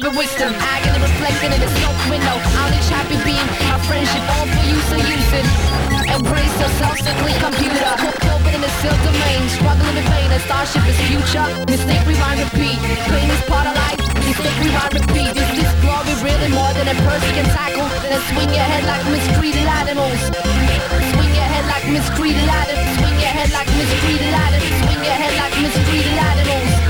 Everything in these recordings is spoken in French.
Silver wisdom. Agony reflecting in the smoke window. Only happy beam, my friendship all for you, so use it. Embrace yourself, simply computer. Open in the seal domain, struggling in vain. A starship is future. Mistake, rewind, repeat. Pain is part of life. Mistake, rewind, repeat. Is this glory really more than a person can tackle? Then swing your head like mistreated animals. Swing your head like mistreated animals. Swing your head like mistreated animals. Swing your head like mistreated animals.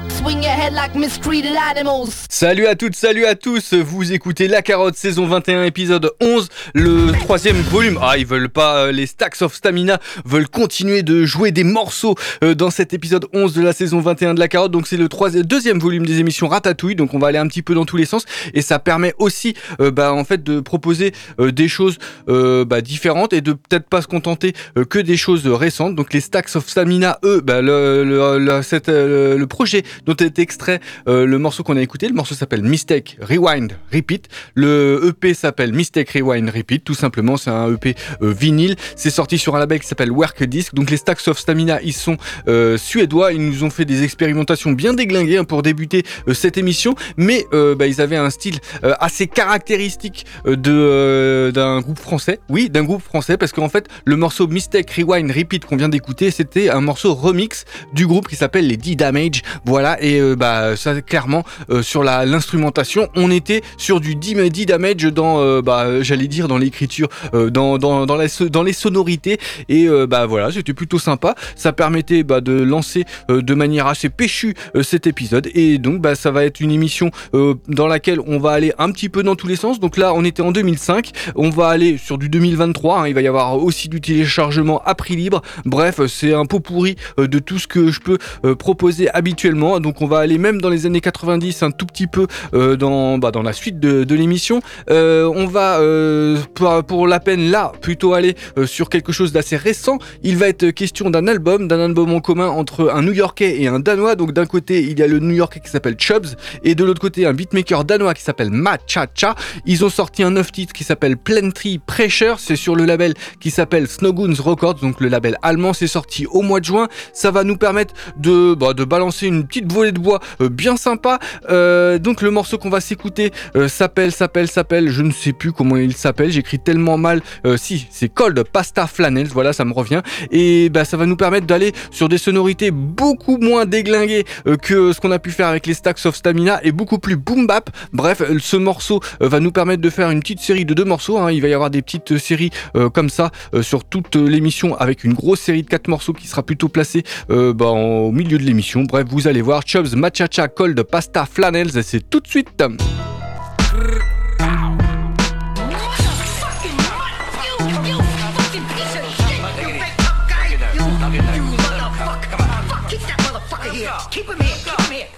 Salut à toutes, salut à tous, vous écoutez La Carotte saison 21 épisode 11, le troisième volume. Ah ils veulent pas, euh, les Stacks of Stamina veulent continuer de jouer des morceaux euh, dans cet épisode 11 de la saison 21 de La Carotte, donc c'est le troisième, deuxième volume des émissions Ratatouille, donc on va aller un petit peu dans tous les sens. Et ça permet aussi euh, bah, en fait de proposer des choses bah, différentes et de peut-être pas se contenter que des choses récentes. Donc les Stacks of Stamina, eux, bah, le, le projet dont est extrait euh, le morceau qu'on a écouté, le morceau s'appelle Mistake Rewind Repeat. Le EP s'appelle Mistake Rewind Repeat, tout simplement, c'est un EP euh, vinyle. C'est sorti sur un label qui s'appelle Work Disc. Donc les Stacks of Stamina, ils sont euh, suédois. Ils nous ont fait des expérimentations bien déglinguées hein, pour débuter euh, cette émission, mais bah, ils avaient un style assez caractéristique de d'un groupe français. Oui, d'un groupe français, parce qu'en fait, le morceau Mistake Rewind Repeat qu'on vient d'écouter, c'était un morceau remix du groupe qui s'appelle les D-Damage. Voilà, et euh, bah ça clairement euh, sur l'instrumentation, on était sur du D-Damage dans, euh, bah j'allais dire dans l'écriture, dans les sonorités, et bah voilà, c'était plutôt sympa. Ça permettait bah, de lancer de manière assez péchue cet épisode, et donc bah ça va être une émission dans laquelle on va aller un petit peu dans tous les sens. Donc là, on était en 2005, on va aller sur du 2023. hein, il va y avoir aussi du téléchargement à prix libre. Bref, c'est un pot pourri de tout ce que je peux proposer habituellement. On va aller même dans les années 90 un tout petit peu euh, dans bah, dans la suite de, l'émission. Euh, on va euh, pour, la peine là plutôt aller sur quelque chose d'assez récent. Il va être question d'un album, d'un album en commun entre un New-Yorkais et un Danois. Donc d'un côté il y a le New-Yorkais qui s'appelle Chubbs et de l'autre côté un beatmaker danois qui s'appelle Machacha. Ils ont sorti un neuf titres qui s'appelle Plenty Pressure. C'est sur le label qui s'appelle Snowgoons Records, donc le label allemand. C'est sorti au mois de juin. Ça va nous permettre de bah, de balancer une petite de bois euh, bien sympa. Euh, donc le morceau qu'on va s'écouter euh, s'appelle s'appelle s'appelle. Je ne sais plus comment il s'appelle. J'écris tellement mal. Si c'est Cold Pasta Flannels. Voilà, ça me revient. Et bah ça va nous permettre d'aller sur des sonorités beaucoup moins déglinguées que ce qu'on a pu faire avec les Stacks of Stamina et beaucoup plus boom bap. Bref, ce morceau va nous permettre de faire une petite série de deux morceaux. hein. Il va y avoir des petites séries comme ça sur toute l'émission avec une grosse série de quatre morceaux qui sera plutôt placée bah, au milieu de l'émission. Bref, vous allez voir Chubbs Machacha Cold Pasta Flannels. et C'est tout de suite.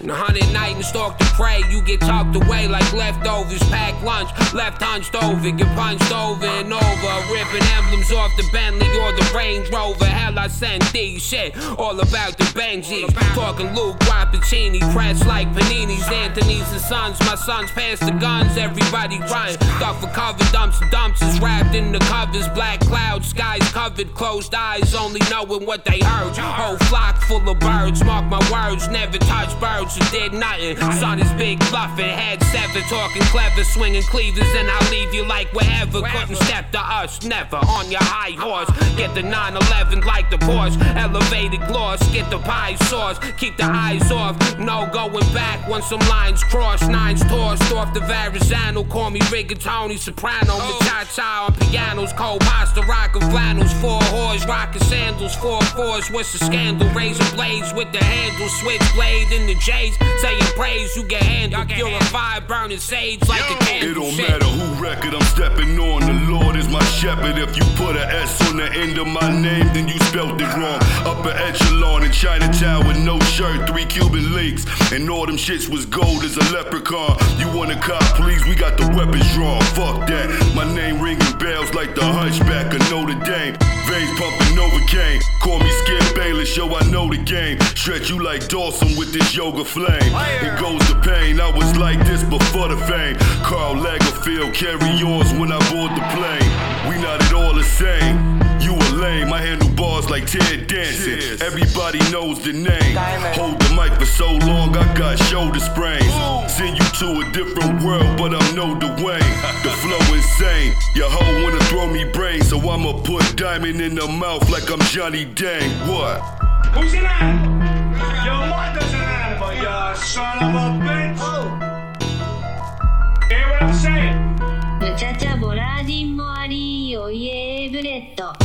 And a hundred night and stalk to pray. You get talked away like leftovers. Pack lunch, left hunched over, get punched over and over. Ripping emblems off the Bentley or the Range Rover. Hell, I send these shit all about the Benjis. Talking Luke Rappuccini, press like Paninis, Anthony's and Sons. My sons pass the guns, everybody crying. Stuff for cover, dumps and dumps is wrapped in the covers. Black clouds, skies covered, closed eyes, only knowing what they heard. Whole flock full of birds, mark my words, never touch birds who did nothing. Son is big bluffing, head seven, talking clever, swinging cleavers, and I'll leave you like wherever. Couldn't step to us, never on your high horse. Get the 911 like the Porsche, elevated gloss, get the pie sauce, keep the eyes off, no going back when some lines cross, nines tossed off the Verrazano, call me rigatoni, soprano, oh. cha on pianos, cold pasta, rockin' flannels, four whores, rockin' sandals, four fours, what's the scandal? Razor blades with the handle, switchblade in the J's, saying praise this you can handle. Purify, burning sage like a candle. It don't Shit. matter who record I'm stepping on. The Lord is my shepherd. If you put a S on the end of my name, then you spelled it wrong. Upper echelon in Chinatown with no shirt, three Cuban links. And all them shits was gold as a leprechaun. You want a cop, please? We got the weapons drawn. Fuck that. My name ringing bells like the hunchback of Notre Dame. Veins pumping Novocaine. Call me Skip Bayless, yo, I know the game. Stretch you like Dawson with this yoga flame. It goes to pain. I was like this before the fame. Carl Lagerfeld, carry yours when I board the plane. We not at all the same. You a lame, I handle bars like Ted Danson. Everybody knows the name. Hold the mic for so long, I got shoulder sprains. Send you to a different world, but I'm no Dwayne. The flow insane. Your hoe wanna throw me brains, so I'ma put diamond in the mouth like I'm Johnny Dang. What? Who's an animal? Your mother's an ムチャチャボラーディンもありおいえブレッド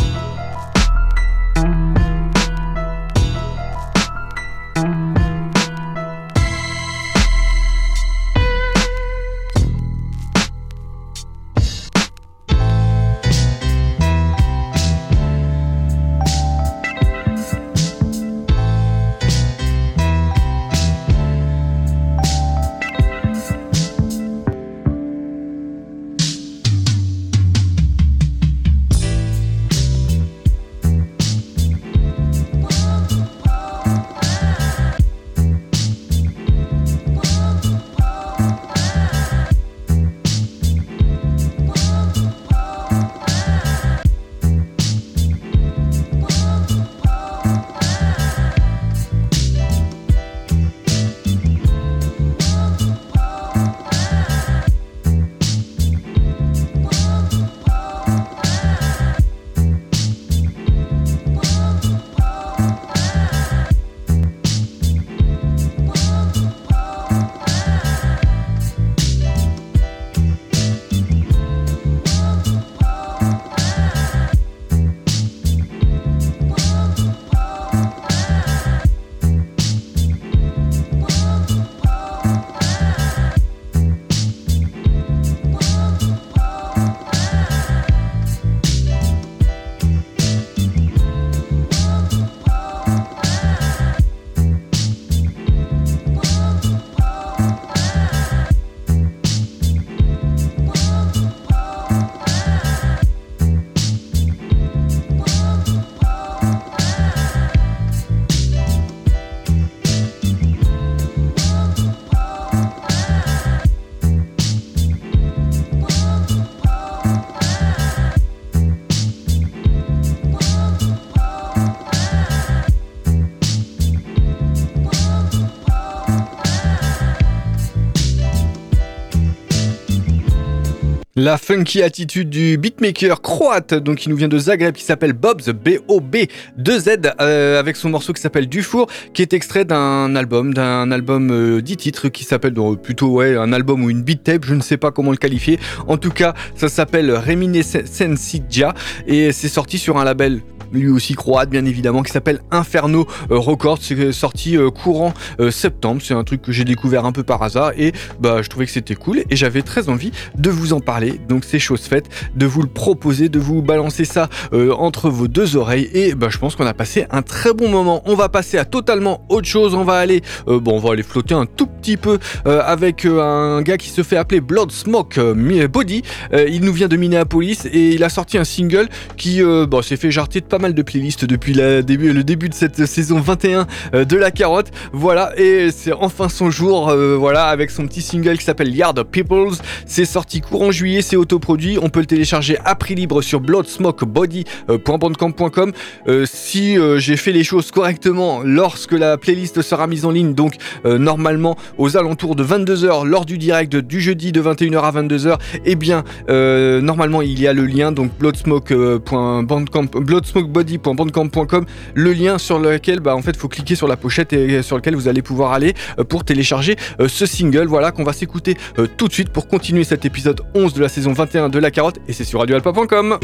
La funky attitude du beatmaker croate, donc qui nous vient de Zagreb, qui s'appelle Bob's B-O-B 2 Z, euh, avec son morceau qui s'appelle Dufour, qui est extrait d'un album, d'un album euh, 10 titres qui s'appelle plutôt un album ou une beat tape, je ne sais pas comment le qualifier. En tout cas, ça s'appelle Reminiscencija et c'est sorti sur un label lui aussi croate bien évidemment, qui s'appelle Inferno euh, Records. C'est sorti euh, courant euh, septembre. C'est un truc que j'ai découvert un peu par hasard et bah je trouvais que c'était cool et j'avais très envie de vous en parler. Donc c'est chose faite, de vous le proposer, de vous balancer ça euh, entre vos deux oreilles et bah je pense qu'on a passé un très bon moment. On va passer à totalement autre chose. On va aller euh, bon, on va aller flotter un tout petit peu euh, avec euh, un gars qui se fait appeler Blood Smoke euh, Body. Il nous vient de Minneapolis et il a sorti un single qui s'est fait jarter de pas mal de playlists depuis le début de cette saison 21 euh, de la carotte. Voilà, et c'est enfin son jour, voilà, avec son petit single qui s'appelle Yard Peoples. C'est sorti courant juillet, c'est autoproduit. On peut le télécharger à prix libre sur bloodsmokebody.bandcamp.com. Euh, si j'ai fait les choses correctement lorsque la playlist sera mise en ligne, donc normalement aux alentours de 22h lors du direct du jeudi de 21h à 22h, eh bien euh, normalement il y a le lien donc bloodsmokebody.bandcamp.com le lien sur lequel bah en fait faut cliquer sur la pochette et sur lequel vous allez pouvoir aller euh, pour télécharger euh, ce single voilà qu'on va s'écouter tout de suite pour continuer cet épisode 11 de la saison 21 de la carotte et c'est sur radioalpa.com.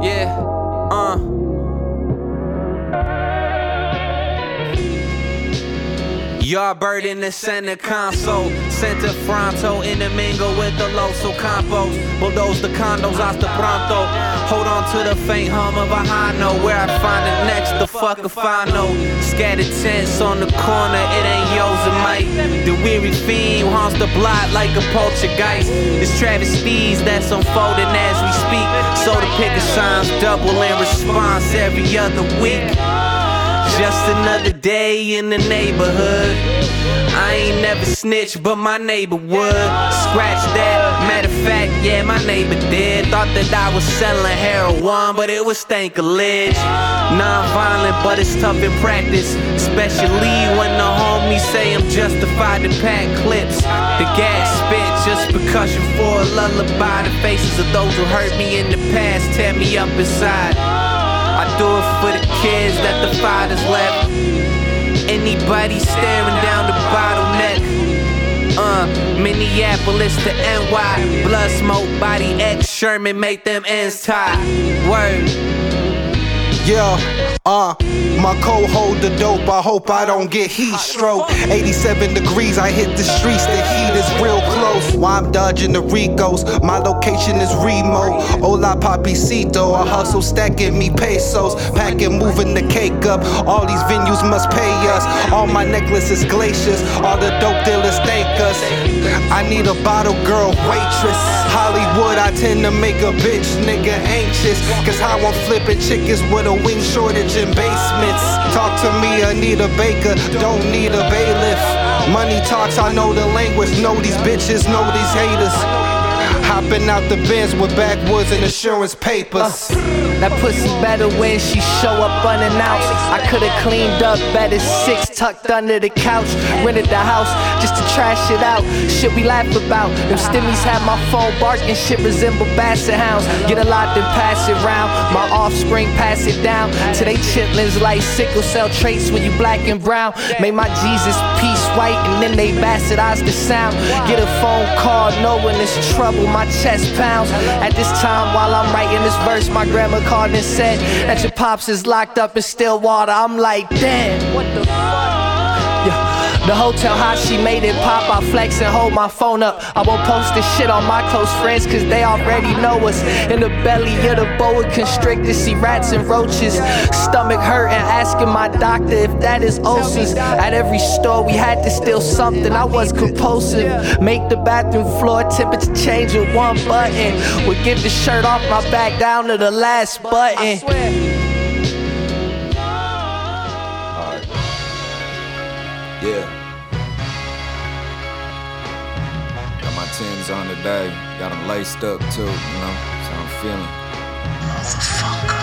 Yeah, uh. Yardbird in the center console. Center fronto in the mingle with the Loso Campos. Bulldoze the condos hasta pronto. Hold on to the faint hum of a high note. Where I find it next, the fuck if I know. Scattered tents on the corner, it ain't yours and Mike. The weary fiend haunts the block like a poltergeist. It's travesties that's unfolding as we speak. So the picket signs double in response every other week. Just another day in the neighborhood. I ain't never snitched, but my neighbor would. Scratch that. Matter of fact, yeah, my neighbor did. Thought that I was selling heroin, but it was stankalage. Non-violent, but it's tough in practice. Especially when the homies say I'm justified to pack clips. The gas spit just percussion for a lullaby. The faces of those who hurt me in the past tear me up inside. Do it for the kids that the fathers left. Anybody staring down the bottleneck. Uh, Minneapolis to NY. Blood smoke, body X Sherman, make them ends tie. Word. Yeah, uh, my co hold the dope. I hope I don't get heat stroke. 87 degrees, I hit the streets. The heat is real close. Why I'm dodging the Ricos. My location is remote. Hola papicito. I hustle stacking me pesos. Packing, moving the cake up. All these venues must pay us. All my necklaces glaciers. All the dope dealers thank us. I need a bottle girl waitress. Hollywood, I tend to make a bitch nigga anxious. Cause how I'm flipping chickens with a wing shortage in basements. Talk to me, Anita Baker, don't need a bailiff. Money talks, I know the language, know these bitches, know these haters. Hopping out the bins with backwoods and insurance papers. Uh, that pussy better when she show up unannounced. I could've cleaned up better, six tucked under the couch. Rented the house just to trash it out. Shit we laugh about. Them stimmies had my phone barking, shit resemble basset hounds. Get a lot, then pass it round. My offspring pass it down to they chitlins like sickle cell traits when you black and brown. Made my Jesus peace white and then they bastardize the sound. Get a phone call knowing it's trouble, my chest pounds. At this time while I'm writing this verse, my grandma called and said that your pops is locked up in Stillwater. I'm like, damn, what the fuck? Yeah. The hotel hot, she made it pop. I flex and hold my phone up. I won't post this shit on my close friends, cause they already know us. In the belly of the boa constrictor, see rats and roaches. Stomach hurt and asking my doctor if that is ulcers. At every store, we had to steal something. I was compulsive. Make the bathroom floor temperature change with one button. Would give the shirt off my back down to the last button. Yeah. Got my Timbs on today. Got them laced up too, you know? So I'm feeling. Motherfucker.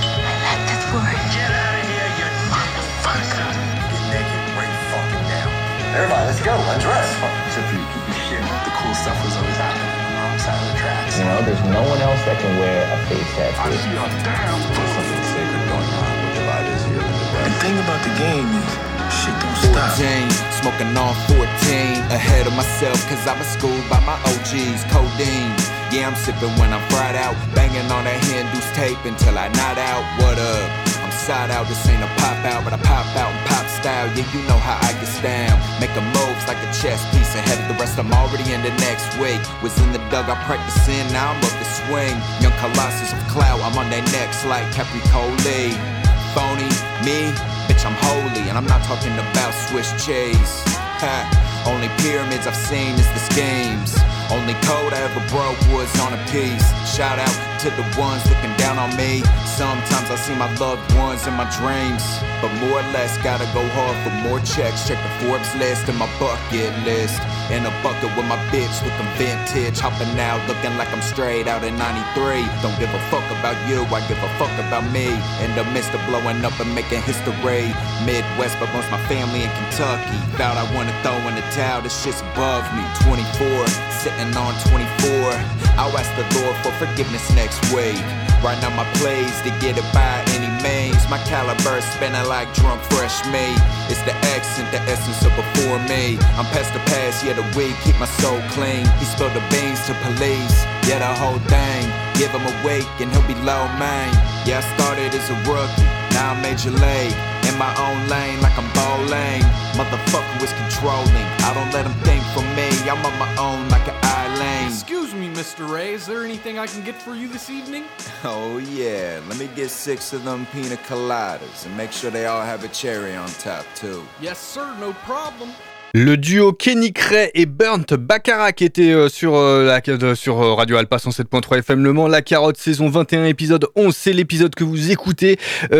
I like that word. Get out of here, you motherfucker. Get naked, break fucking down. Everybody, let's go. Undress. Except for you, keep your shit. The cool stuff was always happening on the wrong side of the tracks. You know, there's no one else that can wear a face tattoo. I see a damn Put something sacred going on with the light is here. The thing about the game is, shit don't stop. 14, smoking on 14, ahead of myself, cause I was schooled by my OGs, codeine. Yeah, I'm sipping when I'm fried out, banging on that Hindu's tape until I nod out. What up? I'm side out, this ain't a pop out, but I pop out in pop style. Yeah, you know how I get down. Making moves like a chess piece ahead of the rest. I'm already in the next week. Was in the dugout practicing, now I'm up to swing. Young Colossus of clout, I'm on their necks like Capricoli. Phony, me, bitch, I'm holy, and I'm not talking about Swiss cheese. Ha, only pyramids I've seen is the schemes. Only code I ever broke was on a piece. Shout out to the ones looking down on me. Sometimes I see my loved ones in my dreams. But more or less, gotta go hard for more checks. Check the Forbes list and my bucket list. In a bucket with my bitch looking vintage. Hopping out looking like I'm straight out in 93. Don't give a fuck about you, I give a fuck about me. In the midst of blowing up and making history. Midwest, but most my family in Kentucky. Thought I wanna throw in the towel, this shit's above me. 24, sitting on 24. I'll ask the Lord for forgiveness next week. Right now, my plays to get it by any means. My caliber spinning like drunk fresh meat. It's the accent, the essence of before me. I'm past the past, yeah, the week, keep my soul clean. He spilled the beans to police, yeah, the whole thing. Give him a wake and he'll be low main. Yeah, I started as a rookie, now I'm major league. In my own lane, like I'm bowling. Motherfucker was controlling. I don't let him think for me. I'm on my own like an island. Excuse me, Mr. Ray, is there anything I can get for you this evening? Oh yeah, let me get six of them pina coladas and make sure they all have a cherry on top too. Yes, sir, no problem. Le duo Kenny Cray et Burnt Baccarat était euh, sur, euh, la, euh, sur Radio Alpa 107.3 FM Le Mans, La Carotte saison 21 épisode 11, c'est l'épisode que vous écoutez.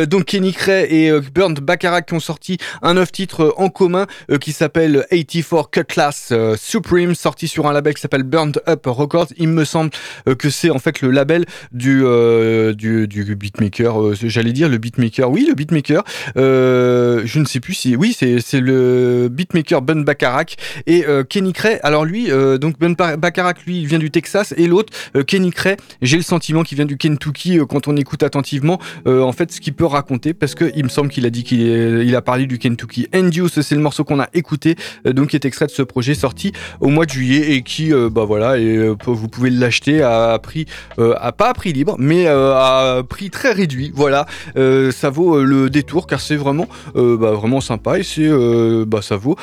Donc Kenny Cray et Burnt Baccarat qui ont sorti un neuf titre en commun qui s'appelle 84 Cutlass Supreme, sorti sur un label qui s'appelle Burnt Up Records. Il me semble que c'est en fait le label du, du, du, beatmaker, j'allais dire le beatmaker, oui le beatmaker, je ne sais plus si, oui c'est le beatmaker Ben et euh, Kenny Cray. Alors lui, euh, donc Ben Bacharach, lui, il vient du Texas et l'autre, euh, Kenny Cray, j'ai le sentiment qu'il vient du Kentucky quand on écoute attentivement. en fait, ce qu'il peut raconter, parce que il me semble qu'il a dit qu'il il a parlé du Kentucky. Induce, c'est le morceau qu'on a écouté, donc qui est extrait de ce projet sorti au mois de juillet et qui, bah voilà, vous pouvez l'acheter à prix, à pas à prix libre, mais à prix très réduit. Voilà, ça vaut le détour car c'est vraiment, bah, vraiment sympa et c'est, bah ça vaut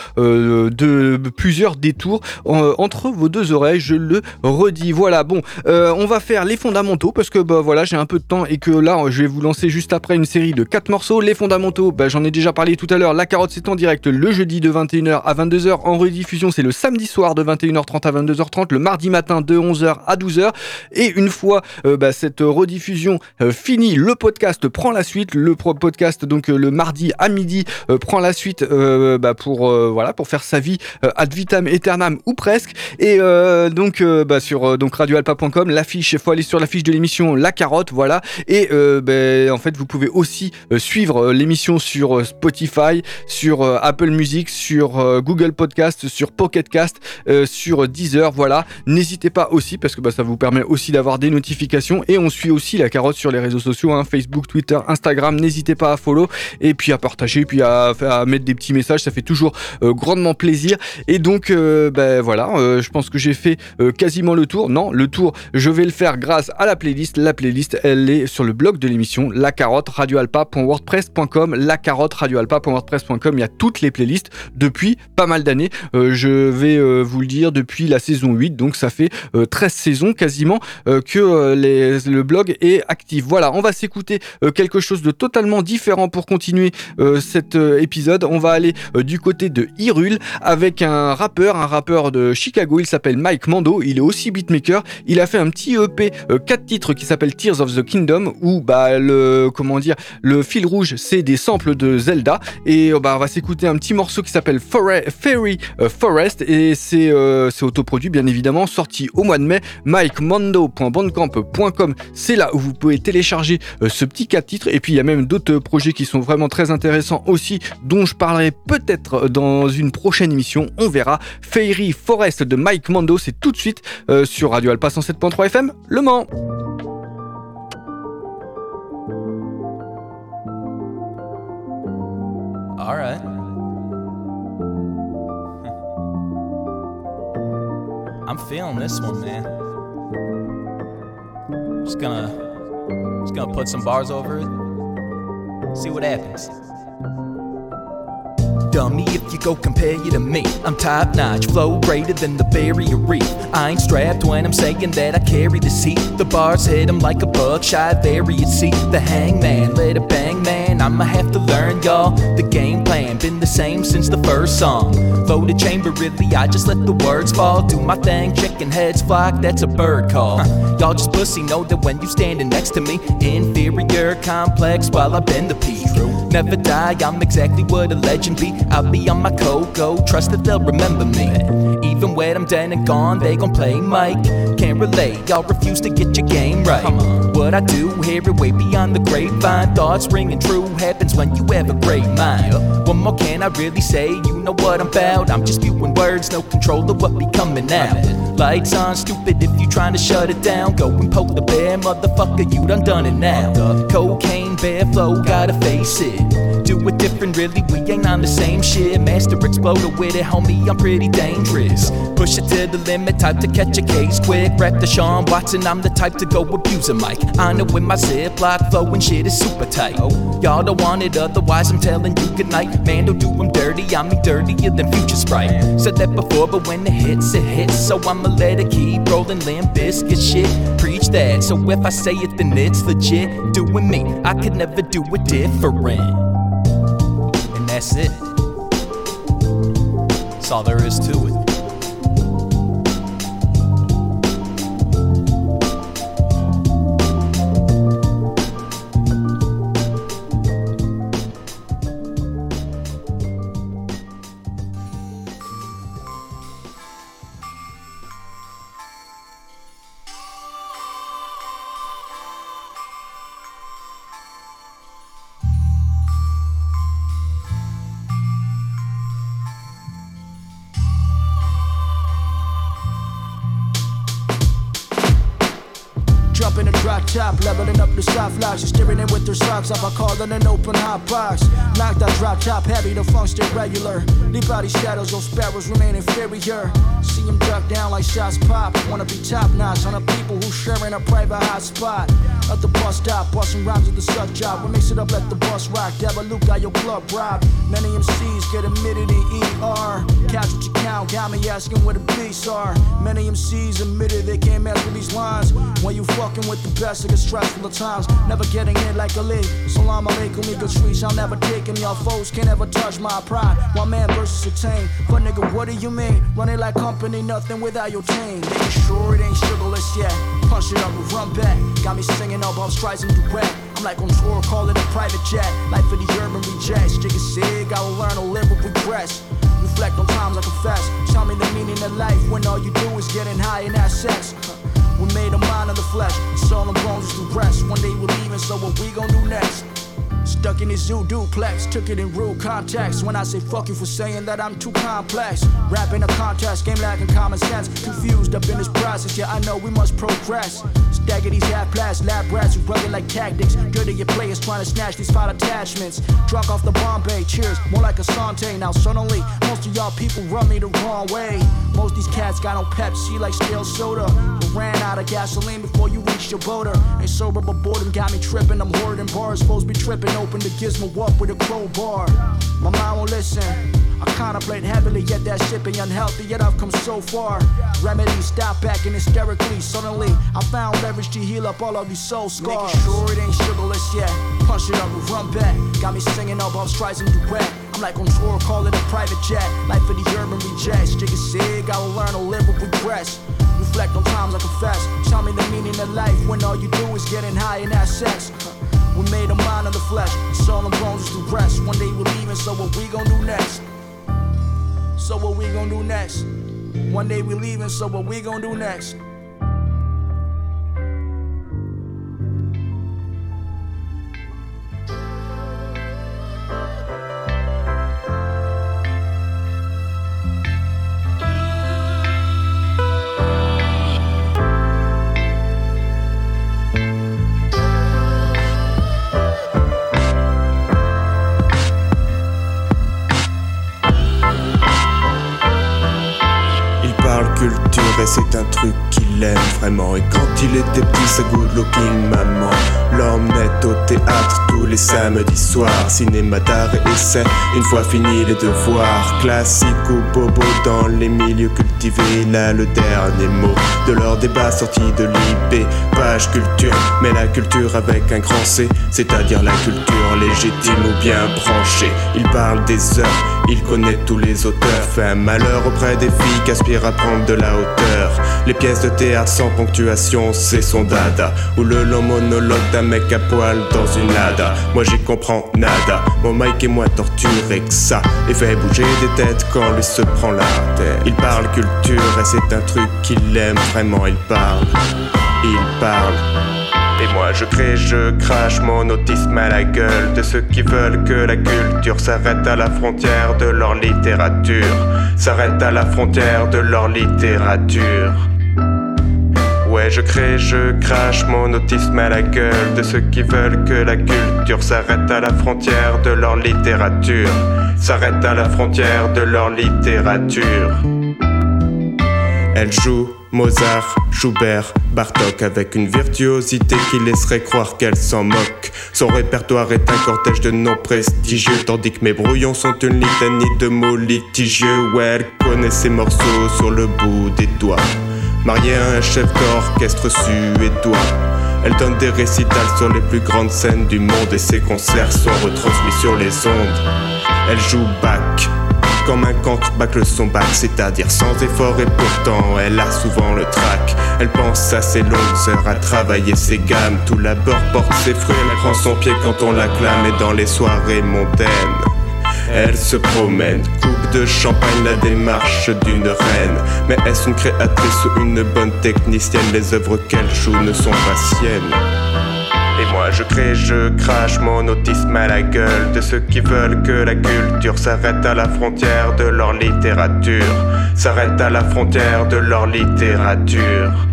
de plusieurs détours euh, entre vos deux oreilles, je le redis. Voilà, bon, euh, on va faire les fondamentaux parce que bah voilà, j'ai un peu de temps et que là, je vais vous lancer juste après une série de quatre morceaux. Les fondamentaux, bah, j'en ai déjà parlé tout à l'heure. La carotte, c'est en direct le jeudi de 21h à 22h. En rediffusion, c'est le samedi soir de 21h30 à 22h30, le mardi matin de 11h à 12h. Et une fois euh, bah, cette rediffusion finie, le podcast prend la suite. Le podcast, donc le mardi à midi, prend la suite bah, pour, voilà, pour faire sa vie euh, ad vitam aeternam ou presque. Et euh, donc euh, bah, sur donc radioalpa.com, l'affiche, il faut aller sur l'affiche de l'émission La Carotte, voilà. Et ben, en fait, vous pouvez aussi suivre l'émission sur Spotify, sur Apple Music, sur Google Podcast, sur Pocket Cast, sur Deezer, voilà. N'hésitez pas aussi parce que bah, ça vous permet aussi d'avoir des notifications et on suit aussi La Carotte sur les réseaux sociaux, hein, Facebook, Twitter, Instagram. N'hésitez pas à follow et puis à partager, puis à, à mettre des petits messages, ça fait toujours grandement plaisir. Et donc, ben voilà, euh, je pense que j'ai fait euh, quasiment le tour. Non, le tour, je vais le faire grâce à la playlist. La playlist, elle est sur le blog de l'émission, la carotte radioalpa.wordpress.com, la carotte radioalpa.wordpress.com. Il y a toutes les playlists depuis pas mal d'années. je vais vous le dire depuis la saison 8, donc ça fait 13 saisons quasiment que le blog est actif. Voilà, on va s'écouter quelque chose de totalement différent pour continuer cet épisode. On va aller du côté de Avec un rappeur, un rappeur de Chicago, il s'appelle Mike Mando, il est aussi beatmaker, il a fait un petit EP 4 euh, titres qui s'appelle Tears of the Kingdom où bah le comment dire, le fil rouge c'est des samples de Zelda et euh, bah on va s'écouter un petit morceau qui s'appelle Fairy euh, Forest et c'est c'est autoproduit bien évidemment, sorti au mois de mai. MikeMando.bandcamp.com, c'est là où vous pouvez télécharger ce petit 4 titres et puis il y a même d'autres projets qui sont vraiment très intéressants aussi dont je parlerai peut-être dans une prochaine émission, on verra. Fairy Forest de Mike Mando, c'est tout de suite euh, sur Radio Alpa 107.3 FM, Le Mans. Alright. I'm feeling this one, man. Just gonna, just gonna put some bars over it. See what happens. Dummy, if you go compare you to me, I'm top notch, flow greater than the barrier reef. I ain't strapped when I'm saying that I carry the seat. The bars hit 'em like a buckshot, variant seat. The hangman, let it bang, man. I'ma have to learn, y'all. The game plan been the same since the first song. Voted chamber, really, I just let the words fall. Do my thing, chicken heads flock, that's a bird call. Huh. Y'all just pussy know that when you standing next to me, inferior complex while I've been the peak. Never die, I'm exactly what a legend be. I'll be on my coco, trust that they'll remember me. Even when I'm dead and gone, they gon' play Mike. Can't relate, y'all refuse to get your game right. what I do, hear it way beyond the grapevine. Thoughts ringing true happens when you have a great mind. What more can I really say? You know what I'm about. I'm just spewing words, no control of what be coming out. Lights on, stupid if you trying to shut it down. Go and poke the bear, motherfucker, you done done it now. Cocaine, bear flow, gotta face it. Do it different, really, we ain't on the same shit. Master exploder with it, homie, I'm pretty dangerous. Push it to the limit, type to catch a case quick. Rap the Sean Watson, I'm the type to go abuse a mic. I know when my ziplock flow and shit is super tight. Y'all don't want it, otherwise I'm telling you goodnight. Man, don't do them dirty, I'm me dirtier than Future Sprite. Said that before, but when it hits, it hits. So I'ma let it keep rolling, limb biscuit shit. Preach that, so if I say it, then it's legit. Doing me, I could never do it different. That's it. That's all there is to it. The soft locks. Just staring in with their socks off. I call it an open hot box. Knock that drop top heavy, the stay regular. Deep out these shadows, those sparrows remain inferior. See them duck down like shots pop. Wanna be top notch on the people who sharing a private hot spot. At the bus stop, busting rhymes with the suck job. We mix it up, let the bus rock. Devil Luke got your club robbed. Many MCs get admitted in ER. Catch what you count, got me asking where the beats are. Many MCs admitted they can't with these lines. When you fucking with the best, it gets stressful at Never getting in like a league. Salam alaikum, trees. I'll never take him. Y'all foes can't ever touch my pride. One man versus a team. But nigga, what do you mean? Running like company, nothing without your team. Making sure it ain't sugarless yet. Punch it up and run back. Got me singing all about strides and duet. I'm like on tour, call it a private jet. Life for the urban rejects. Jigga sig, I will learn to live with regrets. Reflect on times I confess. Tell me the meaning of life when all you do is getting high and have sex. We made a mind of the flesh, soul and bones the rest. One day we're leaving, so what we gon' do next? Stuck in this zoo duplex, took it in real context. When I say fuck you for saying that I'm too complex. Rapping a contest, game lacking common sense. Confused up in this process, yeah, I know we must progress. Stagger these half blast lab rats who rugged like tactics. Dirty your players trying to snatch these file attachments. Drunk off the Bombay, cheers, more like a Sante. Now, suddenly, most of y'all people run me the wrong way. Most these cats got on Pepsi like stale soda. Ran out of gasoline before you reached your boater. Ain't sober, but boredom got me tripping. I'm hoarding bars, supposed to be tripping. Open the gizmo up with a crowbar. My mind won't listen. I contemplate heavily, yet that shit be unhealthy, yet I've come so far. Remedy, stop acting hysterically. Suddenly, I found leverage to heal up all of these soul scars. Making sure it ain't sugarless yet. Punch it up and run back. Got me singing all about strides and duet. I'm like on tour, call it a private jet. Life for the urban rejects. Jigga sig, I will learn to live with regrets. Reflect on times I confess. Tell me the meaning of life when all you do is getting high and have sex. We made a mind of the flesh, soul and bones is the rest. One day we're leaving, so what we gon' do next? So what we gon' do next? One day we're leaving, so what we gon' do next? Il était petit ça good looking maman L'emmenait au théâtre tous les samedis soirs. Cinéma d'art et essai une fois fini les devoirs. Classique ou bobo dans les milieux cultivés. Là le dernier mot de leur débat sorti de l'IB Page culture mais la culture avec un grand C C'est-à-dire la culture légitime ou bien branchée. Il parle des heures, il connaît tous les auteurs Fait un malheur auprès des filles qui aspirent à prendre de la hauteur. Les pièces de théâtre sans ponctuation c'est son dada. Ou le long monologue d'un mec à poil dans une lada Moi j'y comprends nada. Mon Mike est moins torturé que ça. Et fait bouger des têtes quand lui se prend la tête. Il parle culture et c'est un truc qu'il aime vraiment. Il parle, il parle Moi je crée, je crache mon autisme à la gueule de ceux qui veulent que la culture s'arrête à la frontière de leur littérature. S'arrête à la frontière de leur littérature. Ouais, je crée, je crache mon autisme à la gueule de ceux qui veulent que la culture s'arrête à la frontière de leur littérature. S'arrête à la frontière de leur littérature. Elle joue Mozart, Schubert, Bartok avec une virtuosité qui laisserait croire qu'elle s'en moque. Son répertoire est un cortège de noms prestigieux, tandis que mes brouillons sont une litanie de mots litigieux. Ouais, elle connaît ses morceaux sur le bout des doigts. Mariée à un chef d'orchestre suédois. Elle donne des récitals sur les plus grandes scènes du monde et ses concerts sont retransmis sur les ondes. Elle joue Bach comme un cancre bâcle son bac, c'est-à-dire sans effort et pourtant elle a souvent le trac. Elle pense à ses longues heures à travailler ses gammes, tout l'abord porte ses fruits, elle prend son pied quand on l'acclame et dans les soirées mondaines. Elle se promène, coupe de champagne, la démarche d'une reine. Mais est-ce une créatrice ou une bonne technicienne? Les œuvres qu'elle joue ne sont pas siennes. Et moi je crée, je crache mon autisme à la gueule de ceux qui veulent que la culture s'arrête à la frontière de leur littérature. S'arrête à la frontière de leur littérature.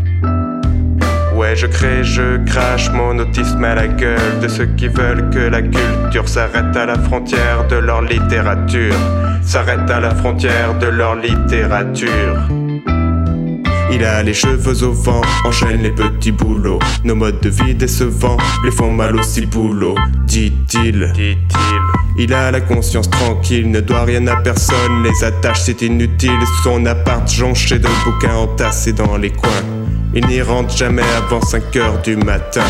Ouais, je crée, je crache mon autisme à la gueule de ceux qui veulent que la culture s'arrête à la frontière de leur littérature. S'arrête à la frontière de leur littérature. Il a les cheveux au vent, enchaîne les petits boulots. Nos modes de vie décevants les font mal aussi boulot, dit-il. Dit-il. Il a la conscience tranquille, ne doit rien à personne. Les attaches c'est inutile, son appart jonché de bouquins entassés dans les coins. Il n'y rentre jamais avant 5 heures du matin.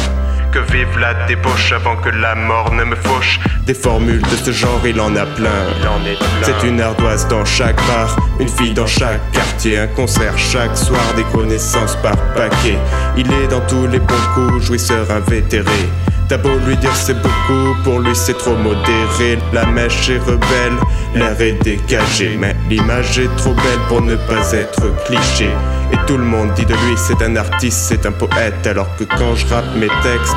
Que vive la débauche avant que la mort ne me fauche. Des formules de ce genre, il en a plein. C'est une ardoise dans chaque bar, une fille dans chaque quartier, un concert chaque soir, des connaissances par paquet. Il est dans tous les bons coups, jouisseur invétéré. T'as beau lui dire c'est beaucoup, pour lui c'est trop modéré. La mèche est rebelle, l'air est dégagé. Mais l'image est trop belle pour ne pas être cliché. Tout le monde dit de lui c'est un artiste, c'est un poète. Alors que quand je rappe mes textes,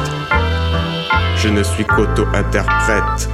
je ne suis qu'auto-interprète.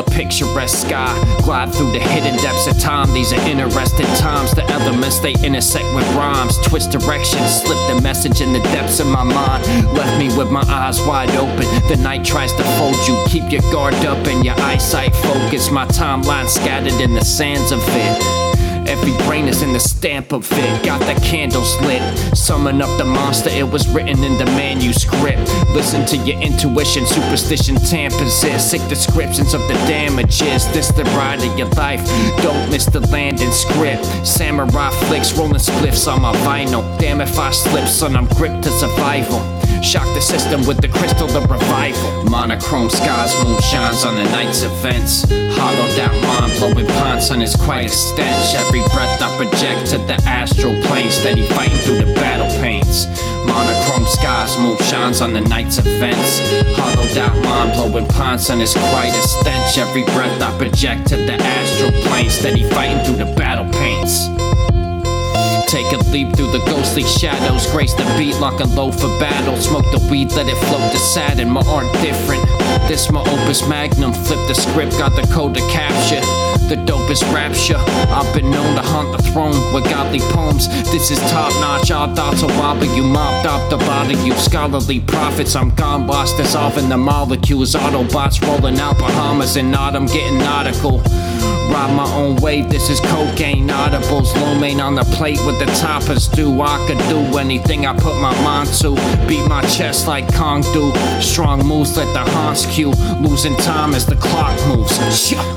A picturesque sky, glide through the hidden depths of time. These are interesting times. The elements they intersect with rhymes, twist directions, slip the message in the depths of my mind. Left me with my eyes wide open. The night tries to fold you. Keep your guard up and your eyesight focused. My timeline scattered in the sands of it. Every brain is in the stamp of it. Got the candles lit. Summon up the monster, it was written in the manuscript. Listen to your intuition, superstition tampers it. Sick descriptions of the damages. This the ride of your life. Don't miss the landing script. Samurai flicks, rolling spliffs on my vinyl. Damn if I slip, son, I'm gripped to survival. Shock the system with the crystal of revival. Monochrome skies, moon shines on the night's events. Hollowed out mind blowing ponds on is quite a stench. Every breath I project to the astral plane, steady fighting through the battle pains. Monochrome skies, moon shines on the night's events. Hollowed out mind blowing ponds on is quite a stench. Every breath I project to the astral plane, steady fighting through the battle pains. Take a leap through the ghostly shadows. Grace the beat, lock and low for battle. Smoke the weed, let it float to sadden. My art different. This my opus magnum. Flip the script, got the code to capture. The dopest rapture. I've been known to haunt the throne with godly poems. This is top notch. All thoughts will wobble you. Mopped up the body you. Scholarly prophets. I'm gone, lost, dissolving the molecules. Autobots rolling out Bahamas in autumn, getting nautical. Ride my own wave, this is cocaine audibles. Low main on the plate with the toppers do. I could do anything I put my mind to. Beat my chest like Kong do. Strong moves let the Han HQ, losing time as the clock moves.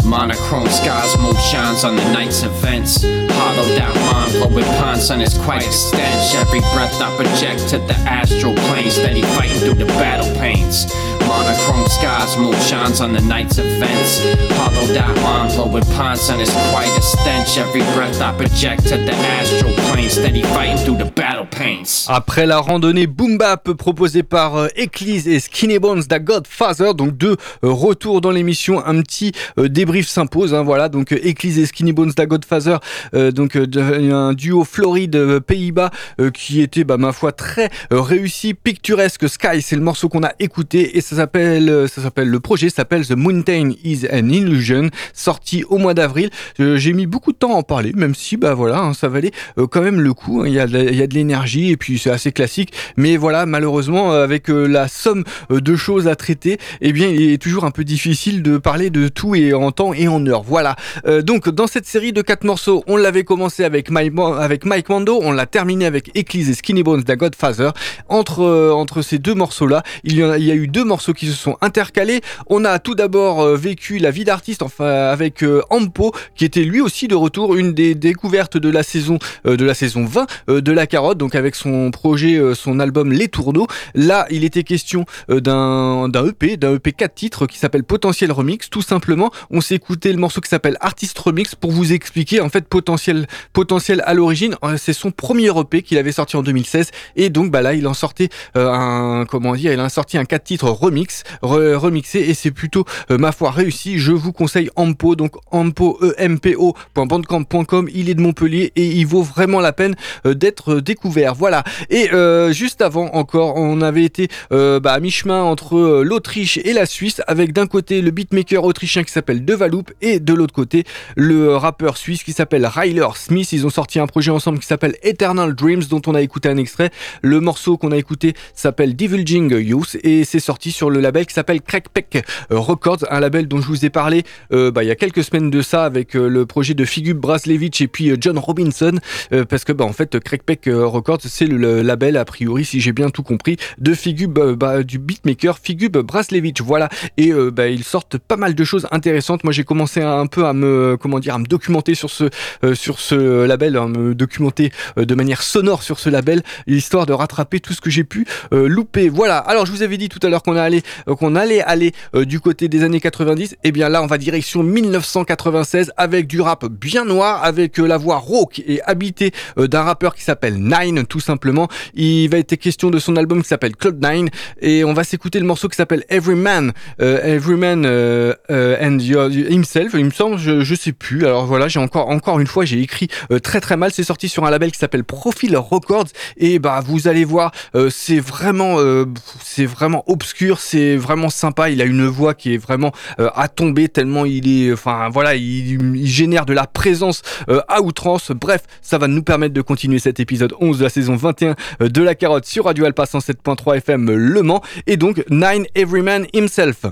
Monochrome skies, move shines on the night's events. Hollowed out mind blowing pond sun is quite stench. Every breath I project to the astral plane, steady fighting through the battle pains. Monochrome skies, move shines on the night's events. Hollowed out mind blowing pond sun is quite stench. Every breath I project to the astral plane, steady fighting through the battle pains. Après la randonnée Boom Bap proposée par euh, Eclise et Skinny Bones da Godfather, donc deux euh, retours dans l'émission, un petit euh, débrief s'impose. Hein, voilà, donc euh, Eclise et Skinny Bones da Godfather, euh, donc euh, de- un duo Floride euh, Pays-Bas euh, qui était, bah, ma foi, très euh, réussi, picturesque. Sky, c'est le morceau qu'on a écouté et ça s'appelle, euh, ça s'appelle le projet s'appelle The Mountain is an Illusion, sorti au mois d'avril. Euh, J'ai mis beaucoup de temps à en parler, même si, bah voilà, hein, ça valait euh, quand même le coup. hein. Il y a de, de l'énergie et puis c'est assez classique. Mais voilà, malheureusement, euh, avec euh, la somme euh, de choses à traiter, eh bien, il est toujours un peu difficile de parler de tout et en temps et en heure. Voilà. Euh, donc, dans cette série de quatre morceaux, on l'avait commencé avec Mike, Mando, on l'a terminé avec Eclise et Skinny Bones da Godfather. Entre, euh, entre ces deux morceaux-là, il y, a, il y a eu deux morceaux qui se sont intercalés. On a tout d'abord euh, vécu la vie d'artiste, enfin, avec euh, Ampo, qui était lui aussi de retour, une des découvertes de la saison, de la saison 20 euh, de la carotte, donc avec son projet, son album Les Tourneaux. Là, il était question d'un d'un EP, d'un EP 4 titres qui s'appelle Potentiel Remix. Tout simplement, on s'est écouté le morceau qui s'appelle Artist Remix pour vous expliquer en fait Potentiel, potentiel à l'origine. euh, C'est son premier EP qu'il avait sorti en 2016 et donc bah là, il en sortait euh, un comment dire, il a sorti un 4 titres remix, re- remixé et c'est plutôt euh, ma foi réussi. Je vous conseille Ampo, donc Ampo empo.bandcamp.com. Il est de Montpellier et il vaut vraiment la peine d'être découvert. Voilà. Et juste avant encore, on avait été bah, à mi-chemin entre l'Autriche et la Suisse, avec d'un côté le beatmaker autrichien qui s'appelle Devaloup et de l'autre côté le euh, rappeur suisse qui s'appelle Ryler Smith. Ils ont sorti un projet ensemble qui s'appelle Eternal Dreams, dont on a écouté un extrait. Le morceau qu'on a écouté s'appelle Divulging Youth et c'est sorti sur le label qui s'appelle Crackpeck Records, un label dont je vous ai parlé euh, bah, il y a quelques semaines de ça avec euh, le projet de Figub Braslevich et puis John Robinson, parce que bah, en fait Crackpeck euh, Records c'est le, label a priori si j'ai bien tout compris de Figub bah, du beatmaker Figub Braslevich. Voilà et euh, bah, ils sortent pas mal de choses intéressantes. Moi j'ai commencé un peu à me comment dire à me documenter sur ce euh, sur ce label, à me documenter euh, de manière sonore sur ce label, histoire de rattraper tout ce que j'ai pu euh, louper. Voilà. Alors je vous avais dit tout à l'heure qu'on allait qu'on allait aller du côté des années 90. Et bien là on va direction 1996 avec du rap bien noir, avec la voix rauque et habitée d'un rappeur qui s'appelle Nine tout simplement. Il va être question de son album qui s'appelle Cloud Nine et on va s'écouter le morceau qui s'appelle Every Man, euh, Every Man euh, euh, and Himself. Il me semble, je, je sais plus. Alors voilà, j'ai encore encore une fois j'ai écrit très très mal. C'est sorti sur un label qui s'appelle Profile Records et bah vous allez voir, c'est vraiment c'est vraiment obscur, c'est vraiment sympa. Il a une voix qui est vraiment à tomber tellement il est, enfin voilà, il, génère de la présence à outrance. Bref, ça va nous permettre de continuer cet épisode 11 de la saison 21 euh, de la carotte sur Radio Alpha 107.3 FM Le Mans et donc Nine Everyman Himself.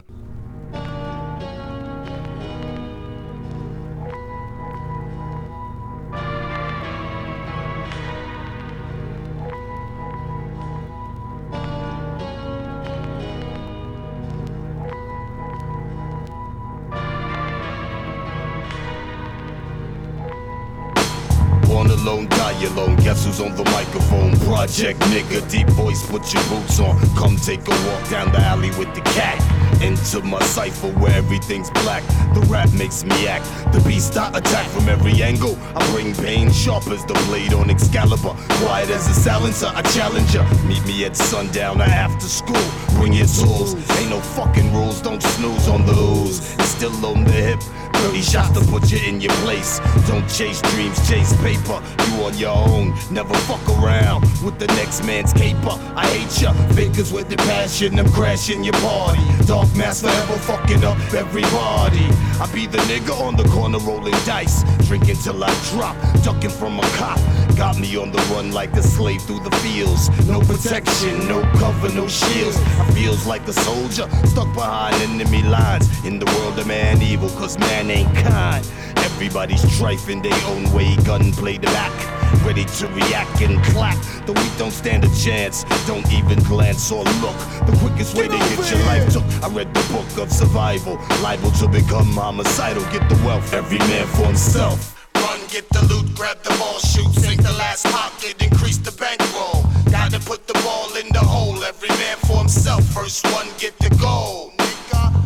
Microphone? Project nigga, deep voice, put your boots on. Come take a walk down the alley with the cat. Into my cipher where everything's black. The rap makes me act. The beast I attack from every angle. I bring pain sharp as the blade on Excalibur. Quiet as a silencer, I challenge challenger. Meet me at sundown or after school. Bring your tools. Ain't no fucking rules, don't snooze on the ooze. It's still on the hip. 30 shots to put you in your place. Don't chase dreams, chase paper. You on your own, never fuck around with the next man's caper. I hate ya, figures with the passion, I'm crashing your party. Dark mass forever fucking up everybody. I be the nigga on the corner rolling dice, drinking till I drop, ducking from a cop. Got me on the run like a slave through the fields. No protection, no cover, no shields. I feels like a soldier stuck behind enemy lines. In the world of man evil, cause man ain't kind. Everybody's trife in their own way, gunplay the back. ready to react and clap. The weak don't stand a chance, don't even glance or look. The quickest way to get your life took. I read the book of survival, liable to become homicidal. Get the wealth, every man for himself. Run, get the loot, grab the ball, shoot, sink the last pocket, increase the bankroll. Gotta put the ball in the hole, every man for himself. First one, get the goal.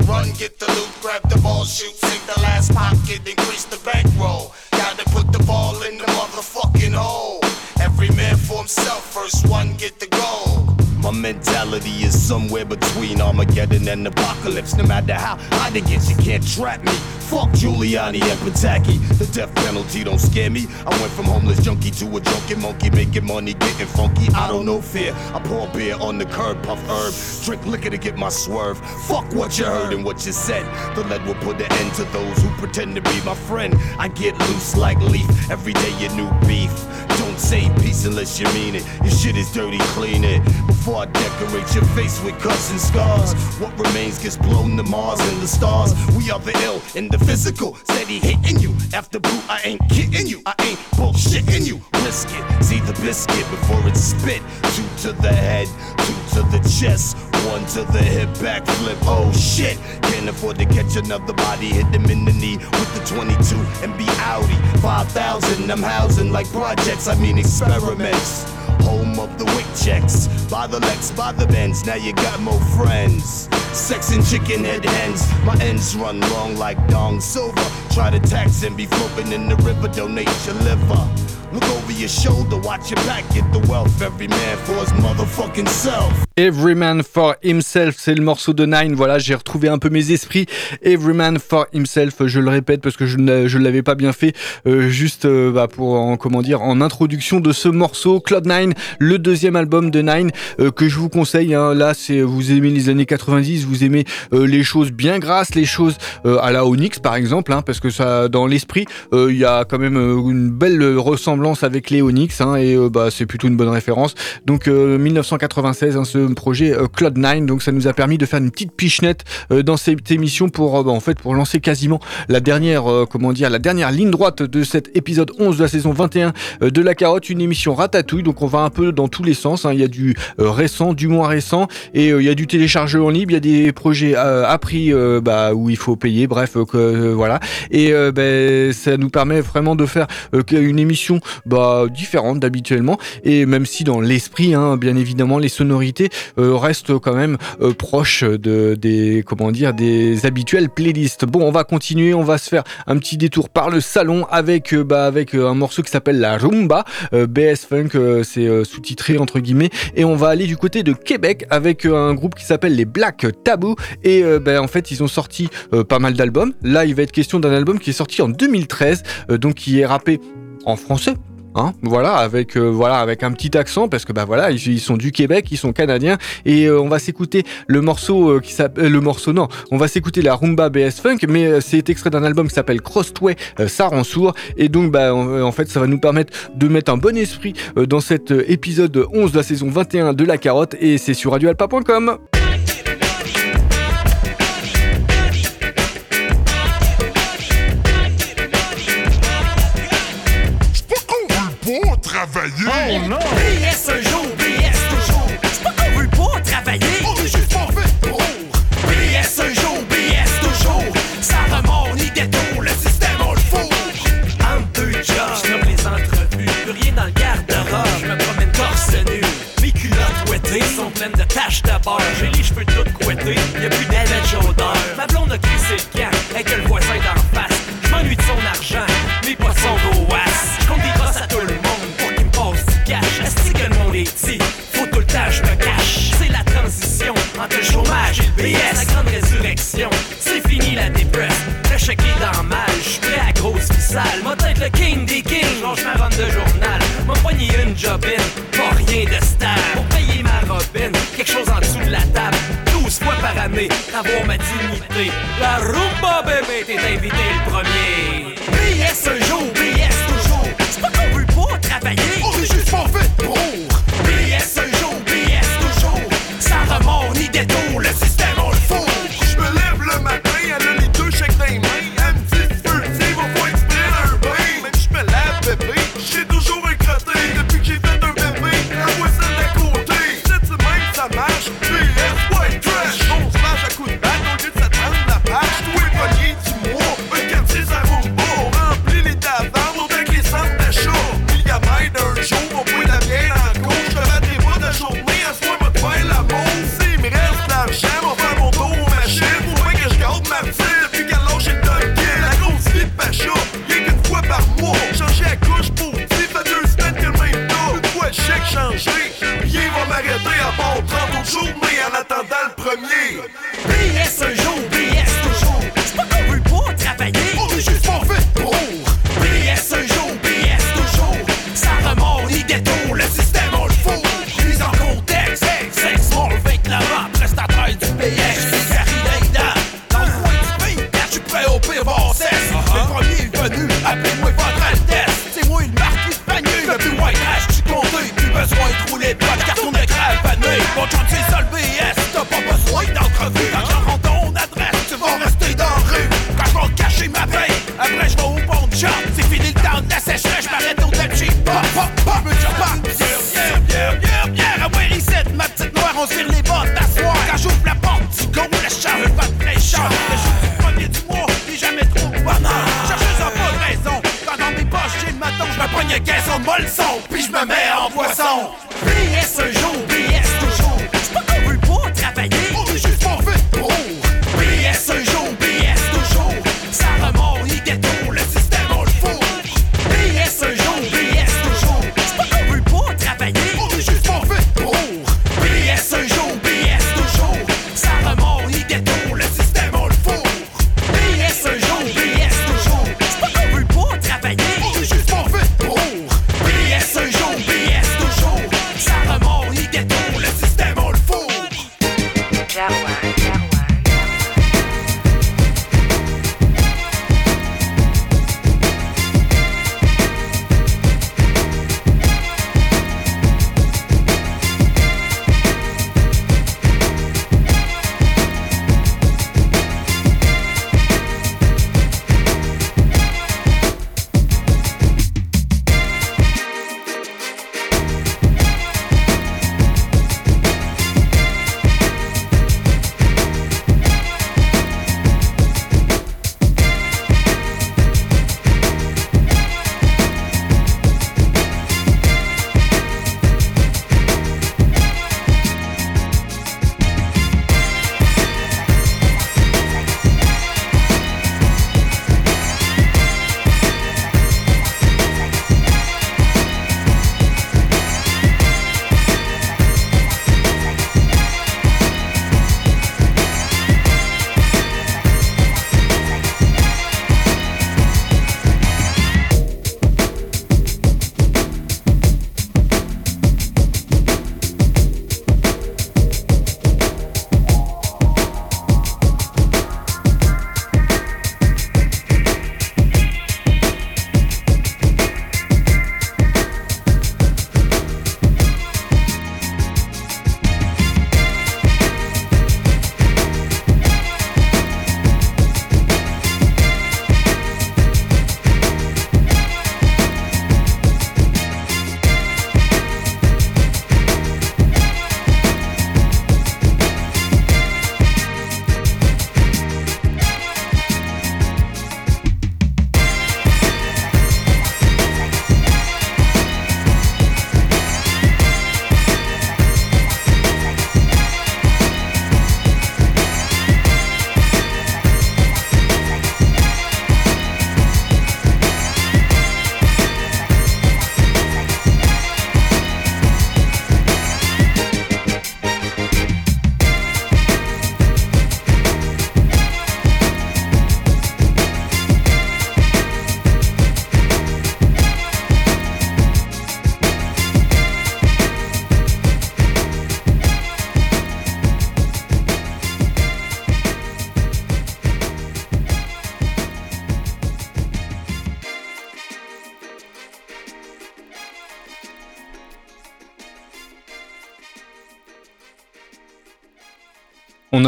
Run, get the loot, grab the ball, shoot, sink the last pocket, increase the bankroll. Gotta put the ball in the motherfucking hole. Every man for himself, first one, get the goal. My mentality is somewhere between Armageddon and Apocalypse. No matter how hard it gets, you can't trap me. Fuck Giuliani and Pataki. The death penalty don't scare me. I went from homeless junkie to a drunken monkey, making money, getting funky. I don't know fear. I pour beer on the curb, puff herb, drink liquor to get my swerve. Fuck what you heard and what you said. The lead will put an end to those who pretend to be my friend. I get loose like leaf. Every day a new beef. Don't say peace unless you mean it. Your shit is dirty, clean it. Before I decorate your face with cuts and scars. What remains gets blown to Mars and the stars. We are the ill in the physical. Steady hitting you. After boot, I ain't kidding you. I ain't bullshitting you. Risk it. See the biscuit before it's spit. Two to the head, two to the chest. One to the hip back flip. Oh shit. Can't afford to catch another body. Hit them in the knee with the 22 and be Audi. 5,000. I'm housing like projects. I mean experiments. Home of the wick checks. By the Lex, by the Benz, now you got more friends. Sex and chicken head hens. My ends run long like Dong Silver. Try to tax and be floating in the river, donate your liver. Look over your shoulder, watch the wealth. Every man for his motherfucking self. Every Man for Himself, c'est le morceau de Nine. Voilà, j'ai retrouvé un peu mes esprits. Every Man for Himself, je le répète parce que je ne je l'avais pas bien fait, euh, juste euh, bah, pour en comment dire en introduction de ce morceau Cloud Nine, le deuxième album de Nine euh, que je vous conseille. Hein. Là, c'est vous aimez les années 90, vous aimez les choses bien grasses, les choses à la Onyx par exemple, hein, parce que ça dans l'esprit, il y a quand même une belle ressemblance avec les Onyx hein, et euh, bah c'est plutôt une bonne référence. Donc 1996, hein, ce projet euh, Cloud9. Donc ça nous a permis de faire une petite pichenette euh, dans cette émission pour euh, bah, en fait pour lancer quasiment la dernière euh, comment dire la dernière ligne droite de cet épisode 11 de la saison 21 euh, de la carotte, une émission ratatouille. Donc on va un peu dans tous les sens. hein. Il y a du euh, récent, du moins récent et euh, il y a du téléchargé en libre. Il y a des projets euh, à prix euh, bah, où il faut payer. Bref, euh, que, euh, voilà. Et euh, ben, ça nous permet vraiment de faire euh, une émission bah, différente d'habituellement. Et même si dans l'esprit, hein, bien évidemment, les sonorités euh, restent quand même euh, proches de, des, comment dire, des habituelles playlists. Bon, on va continuer, on va se faire un petit détour par le salon avec, euh, bah, avec un morceau qui s'appelle La Rumba. BS Funk, c'est sous-titré entre guillemets. Et on va aller du côté de Québec avec un groupe qui s'appelle les Black Taboo. Et ben, en fait, ils ont sorti pas mal d'albums. Là, il va être question d'un album qui est sorti en 2013, euh, donc qui est rappé en français. Hein, voilà, avec euh, voilà, avec un petit accent parce que bah voilà, ils, sont du Québec, ils sont canadiens et euh, on va s'écouter le morceau euh, qui s'appelle le morceau non, on va s'écouter la rumba BS Funk, mais c'est extrait d'un album qui s'appelle Crossway, ça rend sourd et donc bah en, en fait ça va nous permettre de mettre un bon esprit dans cet épisode 11 de la saison 21 de la carotte et c'est sur radioalpa.com. BS un jour, BS toujours. C'est pas qu'on veut pas travailler. On est juste pas fait pour. BS un jour, BS toujours. Ça remonte ni détour, le système on le fout. Entre deux jobs, je nomme les entrevues. Plus rien dans le garde-robe. Je me promène torse nu. Mes culottes ouettées sont pleines de taches de beurre. J'ai les cheveux tout couettés. Y'a plus d'élèves d'odeur. Ma blonde a crissé le camp baby.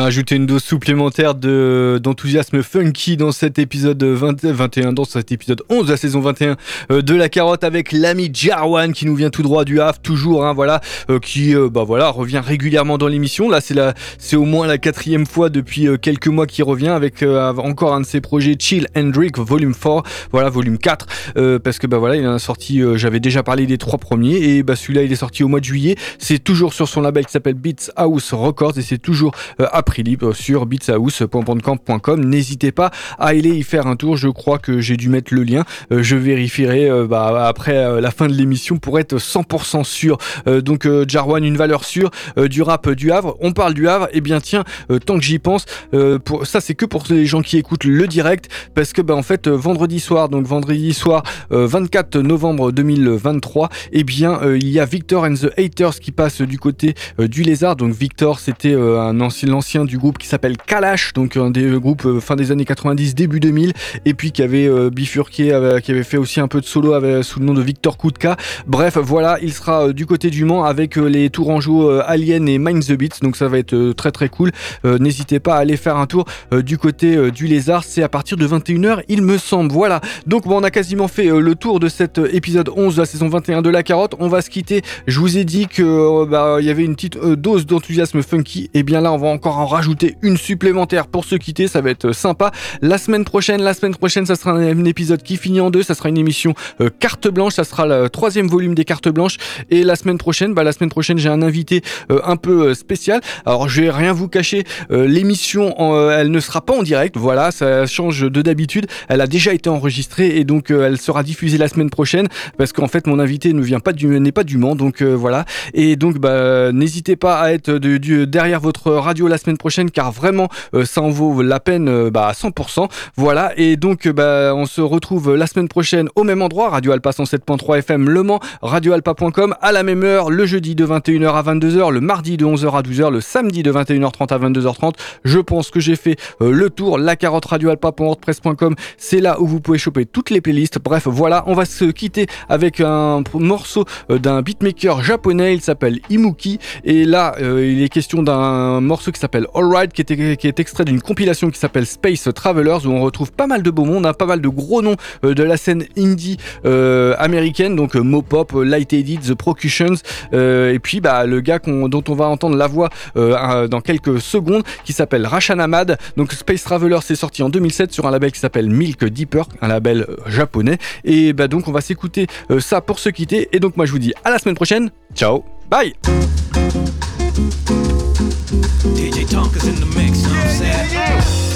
Ajouter une dose supplémentaire de, d'enthousiasme funky dans cet épisode 20, 21, dans cet épisode 11 de la saison 21 euh, de La Carotte avec l'ami Jarwan qui nous vient tout droit du Havre, toujours, hein, voilà, euh, qui euh, bah, voilà, revient régulièrement dans l'émission. Là, c'est, la, c'est au moins la quatrième fois depuis quelques mois qu'il revient avec encore un de ses projets Chill Hendrick Volume 4, voilà, Volume 4, parce que bah, voilà, il en a sorti, j'avais déjà parlé des trois premiers, et bah, celui-là, il est sorti au mois de juillet. C'est toujours sur son label qui s'appelle Beats House Records, et c'est toujours après libre sur beatshouse.bandcamp.com. N'hésitez pas à aller y faire un tour. Je crois que j'ai dû mettre le lien. Euh, je vérifierai euh, bah, après euh, la fin de l'émission pour être 100% sûr. Euh, donc euh, Jarwan, une valeur sûre euh, du rap du Havre. On parle du Havre. Et bien tiens, euh, tant que j'y pense, euh, ça c'est que pour les gens qui écoutent le direct, parce que bah, en fait euh, vendredi soir, donc vendredi soir euh, 24 novembre 2023, et eh bien euh, il y a Victor and the Haters qui passe du côté euh, du Lézard. Donc Victor, c'était euh, un ancien, l'ancien du groupe qui s'appelle Kalash, donc un des groupes euh, fin des années 90, début 2000, et puis qui avait euh, bifurqué, euh, qui avait fait aussi un peu de solo sous le nom de Victor Kutka. Bref, voilà, il sera euh, du côté du Mans avec euh, les Tourangeaux euh, Alien et Mind the Beats, donc ça va être euh, très très cool. Euh, N'hésitez pas à aller faire un tour euh, du côté euh, du Lézard, c'est à partir de 21h, il me semble. Voilà, donc bon, on a quasiment fait euh, le tour de cet euh, épisode 11 de la saison 21 de La Carotte. On va se quitter. Je vous ai dit que euh, bah, il y avait une petite euh, dose d'enthousiasme funky, et bien là, on va encore en rajouter une supplémentaire pour se quitter. Ça va être euh, sympa. La semaine prochaine, la semaine prochaine, ça sera un, épisode qui finit en deux. Ça sera une émission euh, carte blanche. Ça sera le troisième volume des cartes blanches. Et la semaine prochaine, bah, la semaine prochaine, j'ai un invité euh, un peu spécial. Alors, je vais rien vous cacher. L'émission, elle ne sera pas en direct. Voilà, ça change de d'habitude. Elle a déjà été enregistrée et donc elle sera diffusée la semaine prochaine parce qu'en fait, mon invité ne vient pas du, n'est pas du Mans. Donc voilà. Et donc, bah, n'hésitez pas à être derrière votre radio la semaine prochaine car vraiment, euh, ça en vaut la peine euh, bah, à 100%. Voilà. Et donc, euh, bah, on se retrouve la semaine prochaine au même endroit, Radio Alpa 107.3 FM Le Mans, radioalpa.com à la même heure, le jeudi de 21h à 22h, le mardi de 11h à 12h, le samedi de 21h30 à 22h30. Je pense que j'ai fait le tour. La carotte radioalpa.wordpress.com, c'est là où vous pouvez choper toutes les playlists. Bref, voilà, on va se quitter avec un morceau d'un beatmaker japonais. Il s'appelle Imuki. Et là, il est question d'un morceau qui s'appelle Alright, qui est, qui est extrait d'une compilation qui s'appelle Space Travelers, où on retrouve pas mal de beaux mondes, hein, pas mal de gros noms euh, de la scène indie euh, américaine, donc euh, Mopop, Light Edit, The Procutions, et puis bah, le gars dont on va entendre la voix dans quelques secondes, qui s'appelle Rashan Ahmad. Donc Space Traveler, c'est sorti en 2007 sur un label qui s'appelle Milk Deeper, un label japonais. Et bah, donc on va s'écouter ça pour se quitter. Et donc moi je vous dis à la semaine prochaine. Ciao, bye. DJ Tonka's in the mix, you know what I'm saying?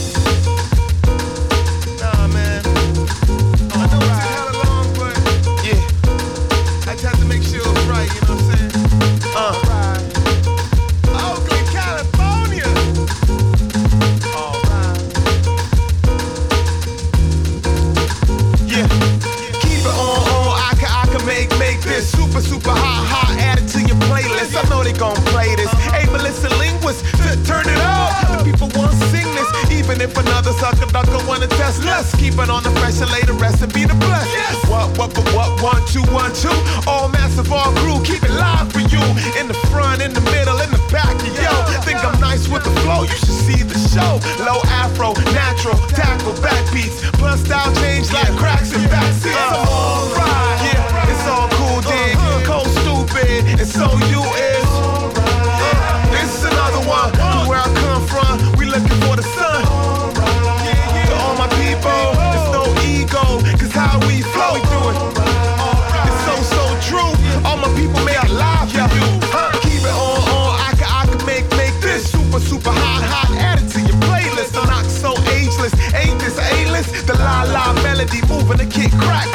trying to test. Keep it on the fresh and lay the recipe to bless. Yes. What, what, what, what, one, two, one, two. All massive, all crew, keep it live for you. In the front, in the middle, in the back, yo. yo. Think I'm nice with the flow, you should see the show. Low afro, natural, tackle, backbeats. Plus style change like cracks and backseats. So alright. kick crack.